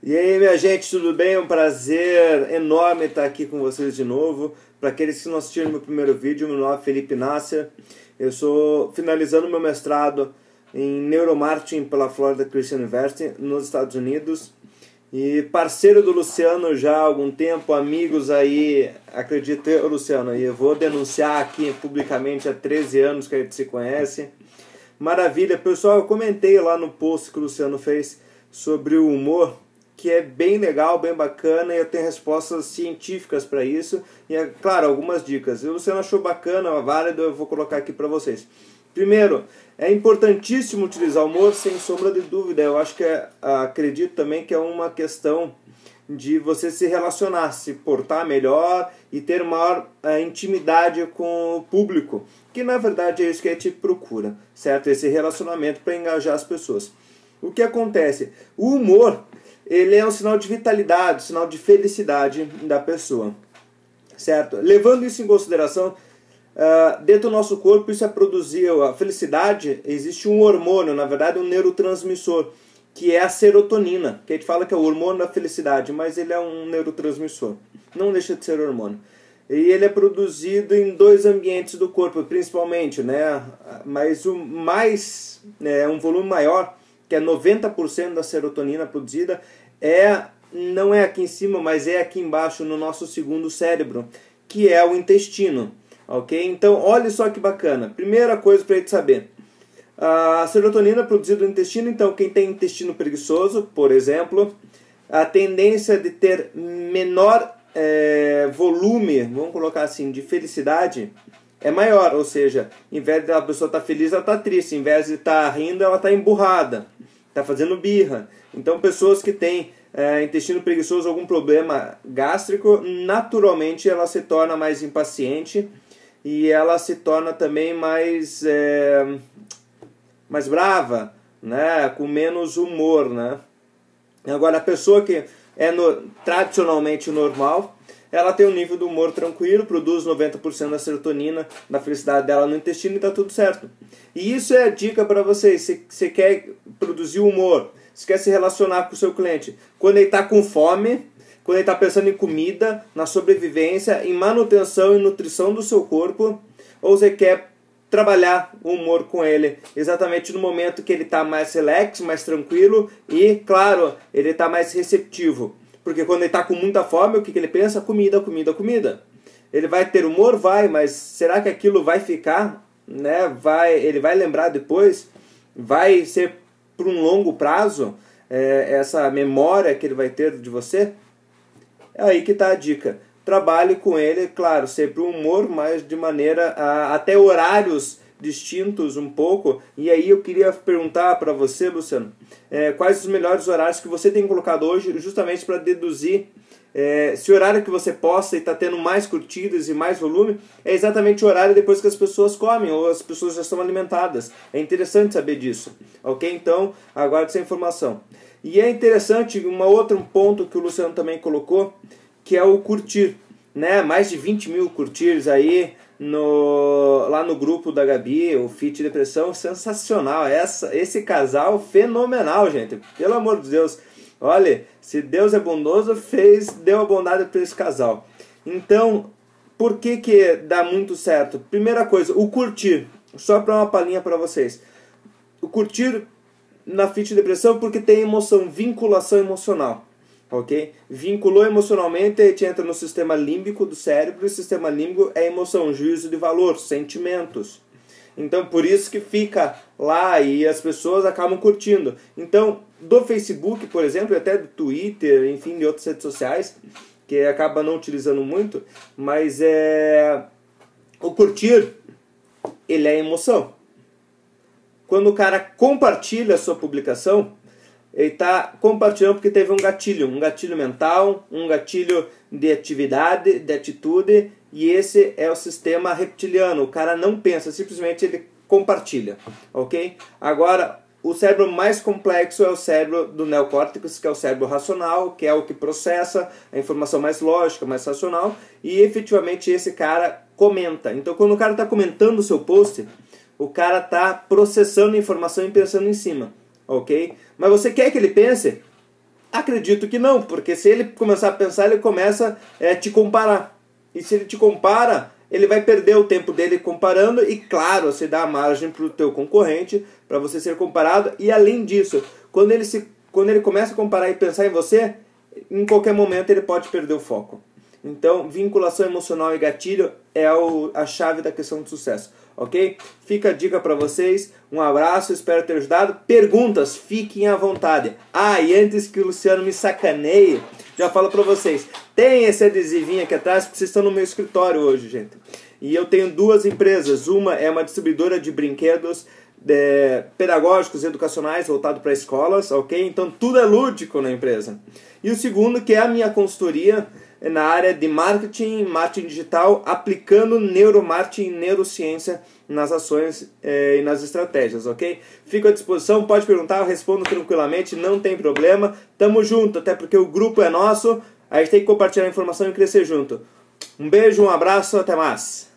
E aí, minha gente, tudo bem? Um prazer enorme estar aqui com vocês de novo. Para aqueles que não assistiram meu primeiro vídeo, meu nome é Felipe Nasser. Eu sou finalizando meu mestrado em neuromarketing pela Florida Christian University, nos Estados Unidos. E parceiro do Luciano já há algum tempo, amigos aí, acredito eu, Luciano, e eu vou denunciar aqui publicamente há 13 anos que a gente se conhece. Maravilha, pessoal, eu comentei lá no post que o Luciano fez sobre o humor que é bem legal, bem bacana e eu tenho respostas científicas para isso e é claro algumas dicas. Se você não achou bacana, válido, eu vou colocar aqui para vocês. Primeiro, é importantíssimo utilizar o humor sem sombra de dúvida. Eu acho que é, acredito também que é uma questão de você se relacionar, se portar melhor e ter maior uh, intimidade com o público, que na verdade é isso que a gente procura, certo? Esse relacionamento para engajar as pessoas. O que acontece? O humor ele é um sinal de vitalidade, um sinal de felicidade da pessoa, certo? Levando isso em consideração, uh, dentro do nosso corpo isso é produzir a felicidade, existe um hormônio, na verdade um neurotransmissor, que é a serotonina, que a gente fala que é o hormônio da felicidade, mas ele é um neurotransmissor, não deixa de ser hormônio. E ele é produzido em dois ambientes do corpo, principalmente, né? Mas o mais, é um volume maior que é 90% da serotonina produzida, é não é aqui em cima, mas é aqui embaixo no nosso segundo cérebro, que é o intestino. Ok? Então, olha só que bacana. Primeira coisa para gente saber. A serotonina produzida no intestino, então quem tem intestino preguiçoso, por exemplo, a tendência de ter menor é, volume, vamos colocar assim, de felicidade, é maior. Ou seja, em vez da pessoa estar tá feliz, ela está triste. Em vez de estar tá rindo, ela está emburrada está fazendo birra. Então, pessoas que têm é, intestino preguiçoso, algum problema gástrico, naturalmente ela se torna mais impaciente e ela se torna também mais, é, mais brava, né? com menos humor. Né? Agora, a pessoa que é no, tradicionalmente normal, ela tem um nível do humor tranquilo, produz 90% da serotonina, da felicidade dela no intestino e está tudo certo. E isso é a dica para vocês. Se você quer produzir humor, se quer se relacionar com o seu cliente, quando ele está com fome, quando ele está pensando em comida, na sobrevivência, em manutenção e nutrição do seu corpo, ou você quer trabalhar o humor com ele exatamente no momento que ele está mais relax, mais tranquilo e, claro, ele está mais receptivo. Porque quando ele está com muita fome, o que, que ele pensa? Comida, comida, comida. Ele vai ter humor? Vai, mas será que aquilo vai ficar? Né? Vai, ele vai lembrar depois? Vai ser por um longo prazo é, essa memória que ele vai ter de você? É aí que está a dica. Trabalhe com ele, claro, sempre o humor, mas de maneira a, até horários distintos um pouco. E aí eu queria perguntar para você, Luciano, é, quais os melhores horários que você tem colocado hoje, justamente para deduzir é, se o horário que você posta e está tendo mais curtidas e mais volume é exatamente o horário depois que as pessoas comem ou as pessoas já estão alimentadas. É interessante saber disso, ok? Então, aguarde essa informação. E é interessante um outro ponto que o Luciano também colocou, que é o curtir. Né? Mais de 20 mil curtirs aí, no, lá no grupo da Gabi, o Fit Depressão, sensacional. Essa, esse casal fenomenal, gente. Pelo amor de Deus. Olha, se Deus é bondoso, fez, deu a bondade para esse casal. Então, por que que dá muito certo? Primeira coisa, o curtir. Só para uma palhinha para vocês. O curtir na Fit Depressão porque tem emoção, vinculação emocional ok? Vinculou emocionalmente, a gente entra no sistema límbico do cérebro, e o sistema límbico é emoção, juízo de valor, sentimentos. Então, por isso que fica lá e as pessoas acabam curtindo. Então, do Facebook, por exemplo, e até do Twitter, enfim, de outras redes sociais, que acaba não utilizando muito, mas é o curtir, ele é emoção. Quando o cara compartilha a sua publicação, ele está compartilhando porque teve um gatilho, um gatilho mental, um gatilho de atividade, de atitude, e esse é o sistema reptiliano. O cara não pensa, simplesmente ele compartilha, ok? Agora, o cérebro mais complexo é o cérebro do neocórtex, que é o cérebro racional, que é o que processa a informação mais lógica, mais racional, e efetivamente esse cara comenta. Então, quando o cara está comentando o seu post, o cara está processando a informação e pensando em cima ok? Mas você quer que ele pense? Acredito que não, porque se ele começar a pensar, ele começa a é, te comparar. E se ele te compara, ele vai perder o tempo dele comparando e, claro, você dá margem para o teu concorrente para você ser comparado. E além disso, quando ele, se, quando ele começa a comparar e pensar em você, em qualquer momento ele pode perder o foco. Então, vinculação emocional e gatilho é o, a chave da questão do sucesso, ok? Fica a dica para vocês. Um abraço, espero ter ajudado. Perguntas, fiquem à vontade. Ah, e antes que o Luciano me sacaneie, já falo para vocês. Tem esse adesivinho aqui atrás porque vocês estão no meu escritório hoje, gente. E eu tenho duas empresas. Uma é uma distribuidora de brinquedos de, pedagógicos educacionais voltado para escolas, ok? Então tudo é lúdico na empresa. E o segundo que é a minha consultoria na área de marketing, marketing digital, aplicando neuromarketing e neurociência nas ações eh, e nas estratégias, ok? Fico à disposição, pode perguntar, eu respondo tranquilamente, não tem problema. Tamo junto, até porque o grupo é nosso, a gente tem que compartilhar a informação e crescer junto. Um beijo, um abraço, até mais!